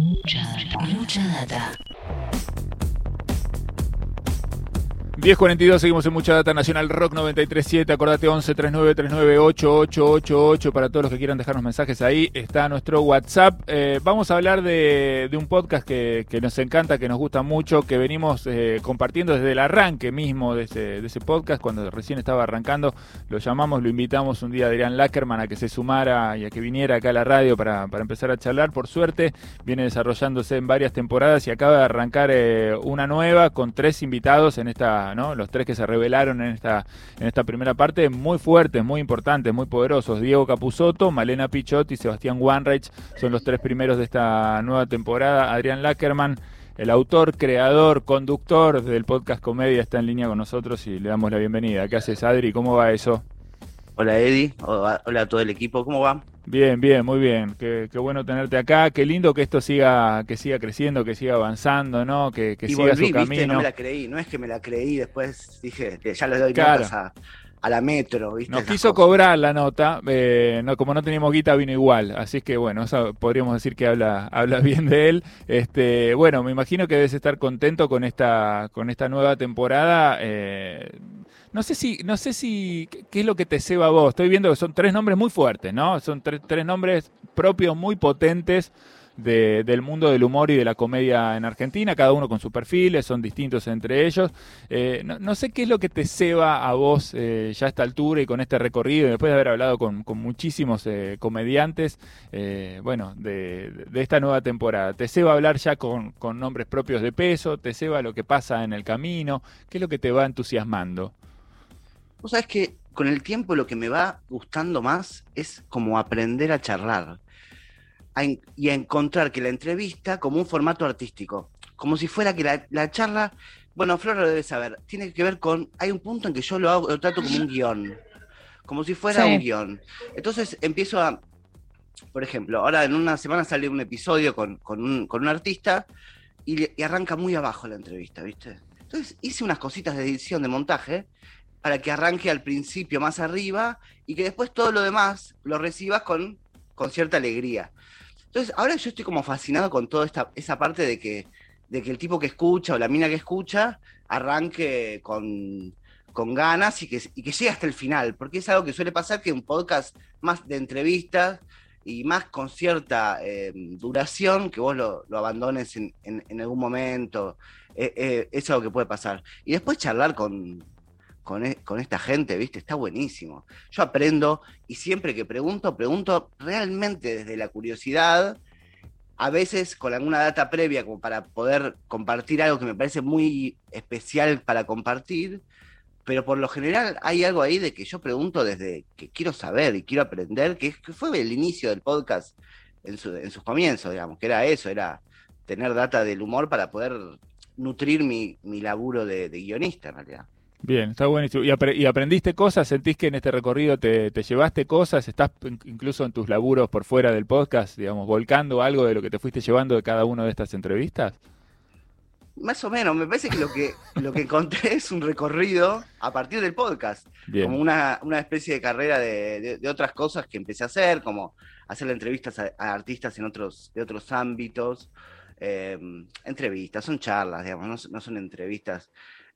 Mucha data. 10.42, seguimos en Mucha Data Nacional Rock 93.7, acordate 11 39 39 8888 para todos los que quieran dejarnos mensajes ahí, está nuestro WhatsApp. Eh, vamos a hablar de, un podcast que, que, nos encanta, que nos gusta mucho, que venimos eh, compartiendo desde el arranque mismo de ese, de ese, podcast, cuando recién estaba arrancando, lo llamamos, lo invitamos un día a Adrián Lackerman a que se sumara y a que viniera acá a la radio para, para empezar a charlar. Por suerte, viene desarrollándose en varias temporadas y acaba de arrancar eh, una nueva con tres invitados en esta los tres que se revelaron en esta, en esta primera parte, muy fuertes, muy importantes, muy poderosos. Diego Capusotto, Malena Pichot y Sebastián Wanreich son los tres primeros de esta nueva temporada. Adrián Lackerman, el autor, creador, conductor del podcast Comedia, está en línea con nosotros y le damos la bienvenida. ¿Qué haces, Adri? ¿Cómo va eso? Hola, Eddie. Hola a todo el equipo. ¿Cómo va? Bien, bien, muy bien. Qué, qué, bueno tenerte acá. Qué lindo que esto siga, que siga creciendo, que siga avanzando, ¿no? Que, que siga su camino. ¿viste? No me la creí, no es que me la creí, después dije, ya le doy claro. notas a, a, la metro, ¿viste? Nos quiso cosas. cobrar la nota, eh, no, como no teníamos guita vino igual, así que bueno, eso podríamos decir que habla, habla bien de él. Este, bueno, me imagino que debes estar contento con esta, con esta nueva temporada. Eh, no sé si, no sé si, ¿qué es lo que te ceba a vos? Estoy viendo que son tres nombres muy fuertes, ¿no? Son tres, nombres propios muy potentes de, del mundo del humor y de la comedia en Argentina, cada uno con sus perfiles, son distintos entre ellos. Eh, no, sé qué es lo que te ceba a vos eh, ya a esta altura y con este recorrido, después de haber hablado con, muchísimos eh, comediantes, bueno, de, de, esta nueva temporada. ¿Te ceba hablar ya con, con nombres propios de peso? ¿Te ceba lo que pasa en el camino? ¿Qué es lo que te va entusiasmando? Vos sabés que con el tiempo lo que me va gustando más es como aprender a charlar a en, y a encontrar que la entrevista como un formato artístico, como si fuera que la, la, charla, bueno, Flor lo debe saber, tiene que ver con, hay un punto en que yo lo, hago, lo trato como un guion, como si fuera sí. un guion. Entonces empiezo a, por ejemplo, ahora en una semana sale un episodio con, con, un, con un, artista y, y arranca muy abajo la entrevista, ¿viste? Entonces hice unas cositas de edición, de montaje, para que arranque al principio más arriba y que después todo lo demás lo recibas con, con cierta alegría. Entonces, ahora yo estoy como fascinado con toda esta, esa parte de que, de que el tipo que escucha o la mina que escucha arranque con, con ganas y que, y que llegue hasta el final, porque es algo que suele pasar que un podcast más de entrevistas y más con cierta eh, duración, que vos lo, lo abandones en, en, algún momento, eh, eh, es algo que puede pasar. Y después charlar con, con, e, con, esta gente, ¿viste? Está buenísimo. Yo aprendo y siempre que pregunto, pregunto realmente desde la curiosidad, a veces con alguna data previa como para poder compartir algo que me parece muy especial para compartir, pero por lo general hay algo ahí de que yo pregunto desde que quiero saber y quiero aprender, que, fue el inicio del podcast en, su, en sus comienzos, digamos, que era eso, era tener data del humor para poder nutrir mi, mi laburo de, de guionista en realidad. Bien, está buenísimo. ¿Y, ap ¿Y, aprendiste cosas? ¿Sentís que en este recorrido te, te, llevaste cosas? ¿Estás incluso en tus laburos por fuera del podcast, digamos, volcando algo de lo que te fuiste llevando de cada una de estas entrevistas? Más o menos, me parece que lo que, lo que encontré es un recorrido a partir del podcast, Bien. como una, una, especie de carrera de, de, de, otras cosas que empecé a hacer, como hacerle entrevistas a, a artistas en otros, de otros ámbitos, eh, entrevistas, son charlas, digamos, no, no son entrevistas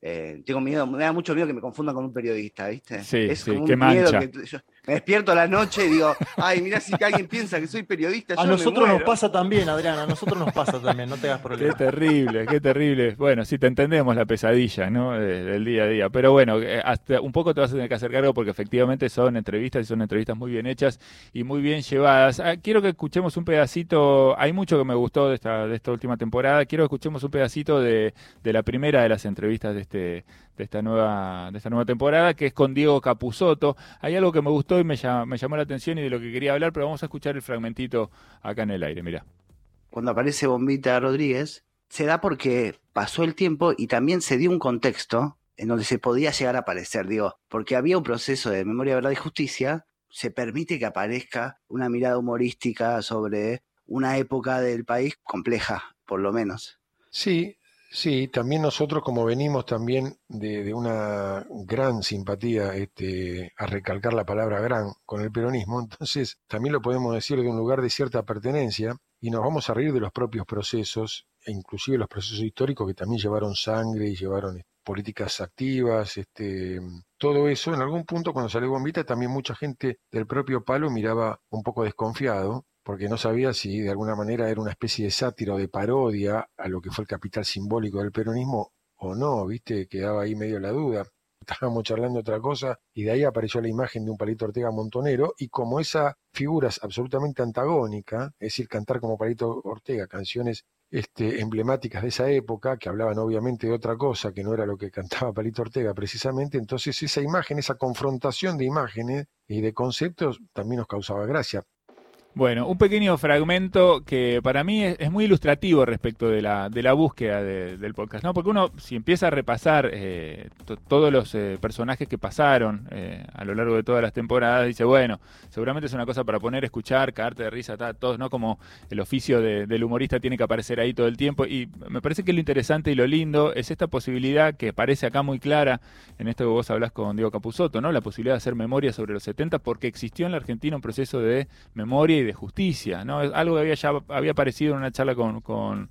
eh, tengo miedo, me da mucho miedo que me confundan con un periodista, ¿viste? Sí, es sí, como qué un miedo que yo me despierto a la noche y digo, ay, mira si alguien piensa que soy periodista. A nosotros nos pasa también, Adriana, a nosotros nos pasa también, no te hagas problema. Qué terrible, qué terrible. Bueno, sí te entendemos la pesadilla, ¿no? Del día a día. Pero bueno, eh, hasta un poco te vas a tener que hacer cargo porque efectivamente son entrevistas y son entrevistas muy bien hechas y muy bien llevadas. Ah, quiero que escuchemos un pedacito, hay mucho que me gustó de esta, de esta última temporada, quiero que escuchemos un pedacito de, de la primera de las entrevistas de este de esta nueva de esta nueva temporada que es con Diego Capusotto. Hay algo que me gustó y me, llamó, me llamó la atención y de lo que quería hablar, pero vamos a escuchar el fragmentito acá en el aire, mira. Cuando aparece Bombita Rodríguez, se da porque pasó el tiempo y también se dio un contexto en donde se podía llegar a aparecer, digo, porque había un proceso de memoria, verdad y justicia, se permite que aparezca una mirada humorística sobre una época del país compleja, por lo menos. Sí, Sí, también nosotros como venimos también de, una gran simpatía este, a recalcar la palabra gran con el peronismo, entonces también lo podemos decir de un lugar de cierta pertenencia y nos vamos a reír de los propios procesos, e inclusive los procesos históricos que también llevaron sangre y llevaron políticas activas, este, todo eso, en algún punto cuando salió Bombita también mucha gente del propio palo miraba un poco desconfiado, porque no sabía si de alguna manera era una especie de sátira o de parodia a lo que fue el capital simbólico del peronismo o no, viste, quedaba ahí medio la duda. Estábamos charlando otra cosa y de ahí apareció la imagen de un Palito Ortega montonero y como esa figura es absolutamente antagónica, es decir, cantar como Palito Ortega canciones este, emblemáticas de esa época, que hablaban obviamente de otra cosa, que no era lo que cantaba Palito Ortega precisamente, entonces esa imagen, esa confrontación de imágenes y de conceptos también nos causaba gracia. Bueno, un pequeño fragmento que para mí es, muy ilustrativo respecto de la, de la búsqueda del podcast, ¿no? Porque uno, si empieza a repasar eh, todos los eh, personajes que pasaron eh, a lo largo de todas las temporadas, dice, bueno, seguramente es una cosa para poner, escuchar, caerte de risa, todos, ¿no? Como el oficio del humorista tiene que aparecer ahí todo el tiempo. Y me parece que lo interesante y lo lindo es esta posibilidad que parece acá muy clara en esto que vos hablas con Diego Capusotto, ¿no? La posibilidad de hacer memoria sobre los 70 porque existió en la Argentina un proceso de memoria y de justicia, ¿no? Es algo que había ya había aparecido en una charla con, con,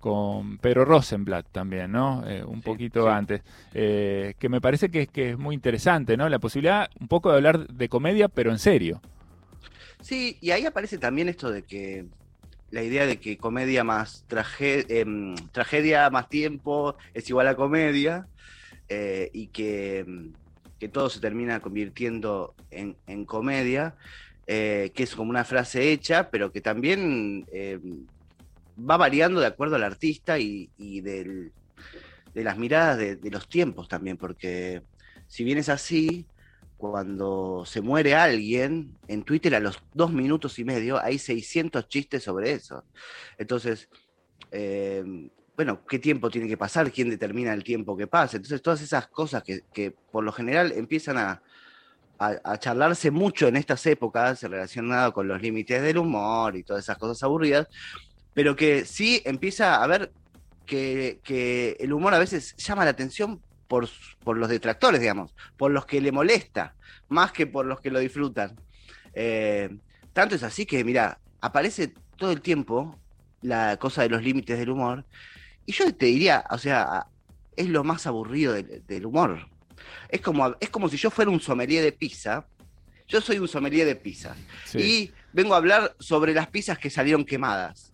con Pedro Rosenblatt también, ¿no? Eh, un poquito antes, eh, que me parece que, que es muy interesante, ¿no? La posibilidad un poco de hablar de comedia, pero en serio. Sí, y ahí aparece también esto de que la idea de que comedia más em, tragedia más tiempo es igual a comedia eh, y que, que, todo se termina convirtiendo en, en comedia. Eh, que es como una frase hecha, pero que también eh, va variando de acuerdo al artista y, de las miradas de, los tiempos también, porque si bien es así, cuando se muere alguien, en Twitter a los dos minutos y medio hay 600 chistes sobre eso. Entonces, eh, bueno, ¿qué tiempo tiene que pasar? ¿Quién determina el tiempo que pasa? Entonces, todas esas cosas que por lo general empiezan a, charlarse mucho en estas épocas relacionado con los límites del humor y todas esas cosas aburridas, pero que sí empieza a ver que, el humor a veces llama la atención por, por, los detractores, digamos, por los que le molesta, más que por los que lo disfrutan. Eh, tanto es así que, mira, aparece todo el tiempo la cosa de los límites del humor, y yo te diría, o sea, es lo más aburrido del humor. Es como, es como si yo fuera un sommelier de pizza. Yo soy un sommelier de pizza. Y vengo a hablar sobre las pizzas que salieron quemadas.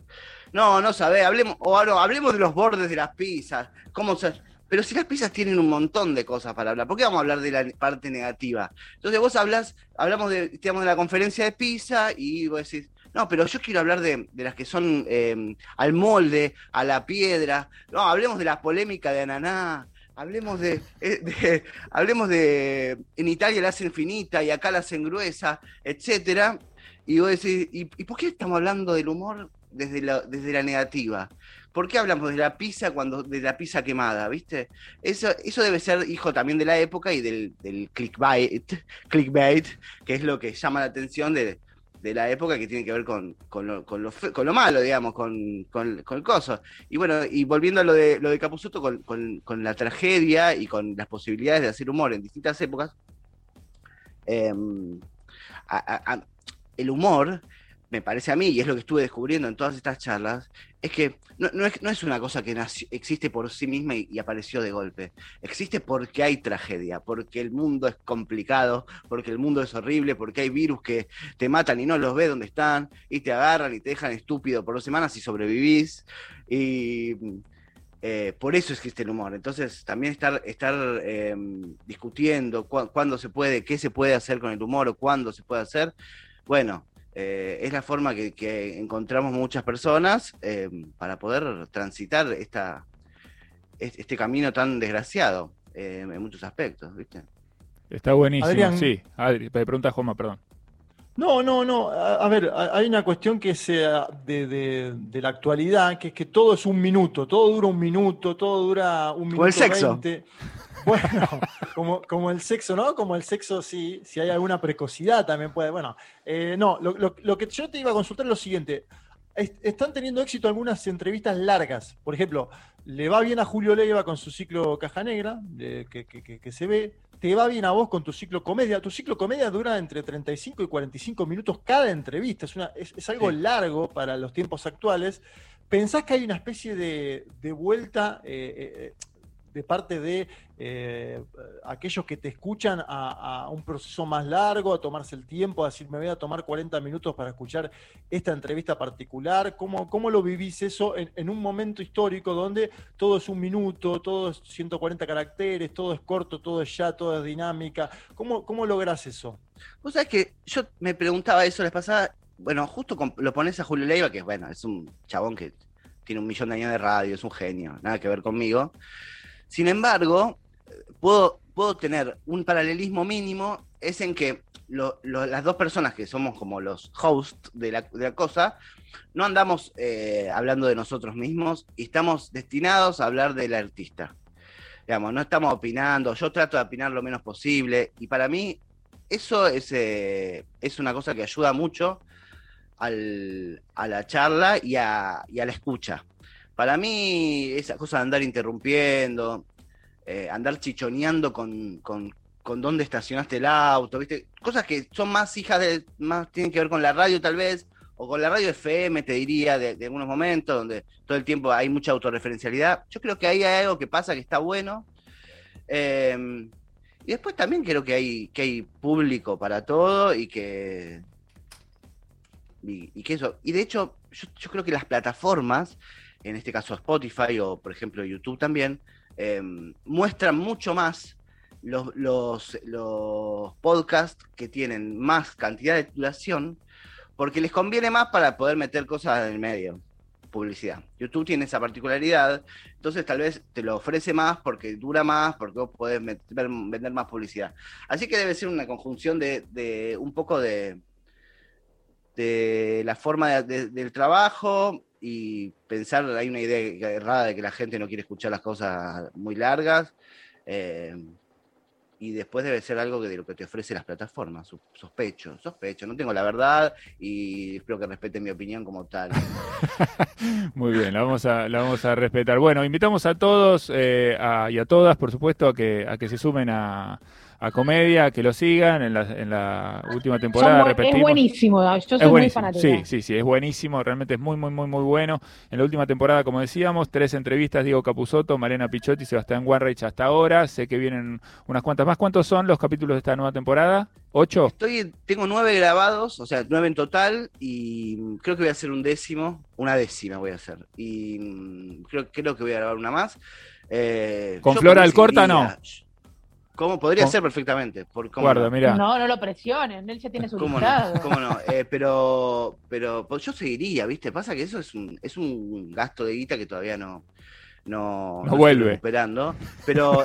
No, no sabés, hablemos, o hablemos de los bordes de las pizzas. Cómo pero si las pizzas tienen un montón de cosas para hablar, ¿por qué vamos a hablar de la parte negativa? Entonces vos hablas, hablamos de, de la conferencia de pizza y vos decís, no, pero yo quiero hablar de, las que son eh, al molde, a la piedra. No, hablemos de la polémica de Ananá, Hablemos eh, de, hablemos de, en Italia la hacen finita y acá la hacen gruesa, etcétera. Y vos decís, ¿y, por qué estamos hablando del humor desde la, desde la negativa? ¿Por qué hablamos de la pizza cuando de la pizza quemada, viste? Eso, eso debe ser hijo también de la época y del, del clickbait, clickbait, que es lo que llama la atención de, de la época que tiene que ver con, con, lo, con, lo, malo, digamos, con, el coso. Y bueno, y volviendo a lo de, lo de Capuzotto, con, la tragedia y con las posibilidades de hacer humor en distintas épocas, em, el humor me parece a mí, y es lo que estuve descubriendo en todas estas charlas, es que no, es, una cosa que existe por sí misma y, apareció de golpe. Existe porque hay tragedia, porque el mundo es complicado, porque el mundo es horrible, porque hay virus que te matan y no los ves donde están, y te agarran y te dejan estúpido por dos semanas y sobrevivís. Y eh, por eso existe el humor. Entonces, también estar, estar em, discutiendo cuándo se puede, qué se puede hacer con el humor o cuándo se puede hacer, bueno, eh, es la forma que, encontramos muchas personas eh, para poder transitar esta, este camino tan desgraciado eh, en muchos aspectos, ¿viste? Está buenísimo, sí. Adri, pregunta Joma, perdón. No, no, no. A, ver, hay una cuestión que sea de, la actualidad, que es que todo es un minuto, todo dura un minuto, todo dura un minuto. O el sexo. Bueno, como, como el sexo, ¿no? Como el sexo, sí, si hay alguna precocidad también puede. Bueno, eh, no, lo, que yo te iba a consultar es lo siguiente. están teniendo éxito algunas entrevistas largas. Por ejemplo, le va bien a Julio Leiva con su ciclo Caja Negra, que, se ve. te va bien a vos con tu ciclo comedia. Tu ciclo comedia dura entre 35 y 45 minutos cada entrevista. Es, una, es, algo largo para los tiempos actuales. ¿Pensás que hay una especie de, vuelta eh, eh, de parte de eh, aquellos que te escuchan a, un proceso más largo, a tomarse el tiempo, a decir, me voy a tomar 40 minutos para escuchar esta entrevista particular? ¿Cómo, cómo lo vivís eso en, un momento histórico donde todo es un minuto, todo es 140 caracteres, todo es corto, todo es ya, todo es dinámica? ¿Cómo, cómo lográs eso? Vos sabés que yo me preguntaba eso la pasada, bueno, justo lo pones a Julio Leiva, que bueno, es un chabón que tiene un millón de años de radio, es un genio, nada que ver conmigo. Sin embargo, puedo, puedo tener un paralelismo mínimo, es en que las dos personas que somos como los hosts de la, cosa, no andamos eh, hablando de nosotros mismos y estamos destinados a hablar del artista. Digamos, no estamos opinando, yo trato de opinar lo menos posible y para mí eso es, eh, es una cosa que ayuda mucho al, a la charla y a, y a la escucha. Para mí, esa cosa de andar interrumpiendo, eh, andar chichoneando con, con, dónde estacionaste el auto, ¿viste? Cosas que son más hijas de, más tienen que ver con la radio tal vez, o con la radio FM, te diría, de, algunos momentos, donde todo el tiempo hay mucha autorreferencialidad. Yo creo que ahí hay algo que pasa que está bueno. Em, y después también creo que hay, que hay público para todo y que. Y, que eso. Y de hecho, yo creo que las plataformas en este caso Spotify o por ejemplo YouTube también, em, muestran mucho más los, los, podcasts que tienen más cantidad de duración porque les conviene más para poder meter cosas en el medio, publicidad. YouTube tiene esa particularidad, entonces tal vez te lo ofrece más porque dura más, porque vos podés vender más publicidad. Así que debe ser una conjunción de, un poco de, de la forma del trabajo, y pensar, hay una idea errada de que la gente no quiere escuchar las cosas muy largas. Eh, y después debe ser algo de lo que te ofrece las plataformas. Sospecho, sospecho. No tengo la verdad y espero que respeten mi opinión como tal. Muy bien, la vamos a, la vamos a respetar. Bueno, invitamos a todos eh, y a todas, por supuesto, a que, a que se sumen a, a comedia, que lo sigan en la, en la última temporada. es buenísimo, yo soy muy fanático. Sí, sí, sí, es buenísimo, realmente es muy, muy, muy, muy bueno. En la última temporada, como decíamos, tres entrevistas, Diego Capusotto, Marena Pichotti, Sebastián Warreich hasta ahora. Sé que vienen unas cuantas más. ¿Cuántos son los capítulos de esta nueva temporada? ¿Ocho? Estoy, tengo nueve grabados, o sea, nueve en total, y creo que voy a hacer un décimo, una décima voy a hacer. Y mm, creo, creo que voy a grabar una más. Eh, ¿Con Flora Alcorta no? ¿Cómo? Podría ser perfectamente. Por Guarda, mira. No, no lo presiones, él ya tiene su ¿Cómo no? ¿Cómo no? Eh, pero, pero pues yo seguiría, ¿viste? Pasa que eso es un, es un gasto de guita que todavía no, no, no, vuelve. Esperando. Pero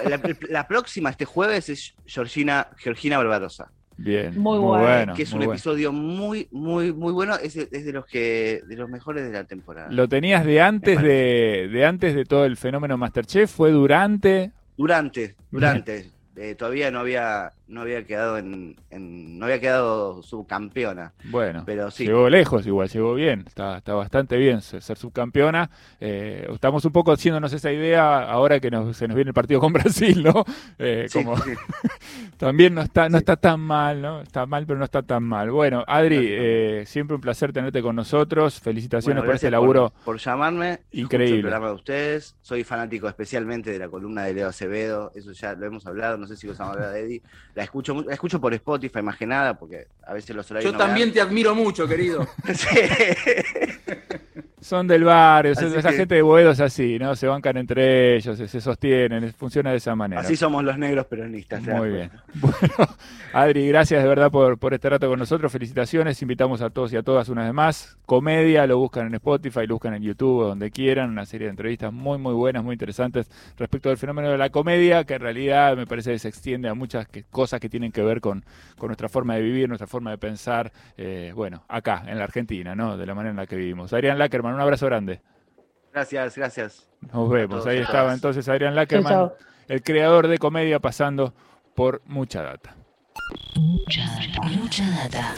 la, próxima, este jueves, es Georgina, Georgina Barbarosa. Bien. Muy, bueno. Que es un episodio muy, muy, muy bueno. Es, de los que, de los mejores de la temporada. ¿Lo tenías de antes de, de antes de todo el fenómeno Masterchef? ¿Fue durante? Durante, durante. Eh, todavía no había no había quedado en, no había quedado subcampeona. Bueno, pero sí. Llegó lejos igual, llegó bien, está, está bastante bien ser, subcampeona. Eh, estamos un poco haciéndonos esa idea ahora que nos, se nos viene el partido con Brasil, ¿no? Eh, como también no está, no está tan mal, ¿no? Está mal, pero no está tan mal. Bueno, Adri, siempre un placer tenerte con nosotros. Felicitaciones por ese laburo. Por, llamarme. Increíble. El programa de ustedes. Soy fanático especialmente de la columna de Leo Acevedo. Eso ya lo hemos hablado. No sé si lo hemos hablado de Eddie. La escucho, la escucho por Spotify más que nada, porque a veces los horarios. Yo también te admiro mucho, querido. sí. Son del barrio, esa gente de Boedo es así, ¿no? Se bancan entre ellos, se, sostienen, funciona de esa manera. Así somos los negros peronistas. Muy bien. Bueno, Adri, gracias de verdad por, por este rato con nosotros. Felicitaciones. Invitamos a todos y a todas una vez más. Comedia, lo buscan en Spotify, lo buscan en YouTube, donde quieran. Una serie de entrevistas muy, muy buenas, muy interesantes respecto del fenómeno de la comedia, que en realidad me parece que se extiende a muchas cosas que tienen que ver con, con nuestra forma de vivir, nuestra forma de pensar, eh, bueno, acá, en la Argentina, ¿no? De la manera en la que vivimos. Adrián Lackerman, un abrazo grande. Gracias, gracias. Nos vemos. Ahí estaba entonces Adrián Lackerman, el creador de comedia pasando por mucha data. Mucha, mucha data.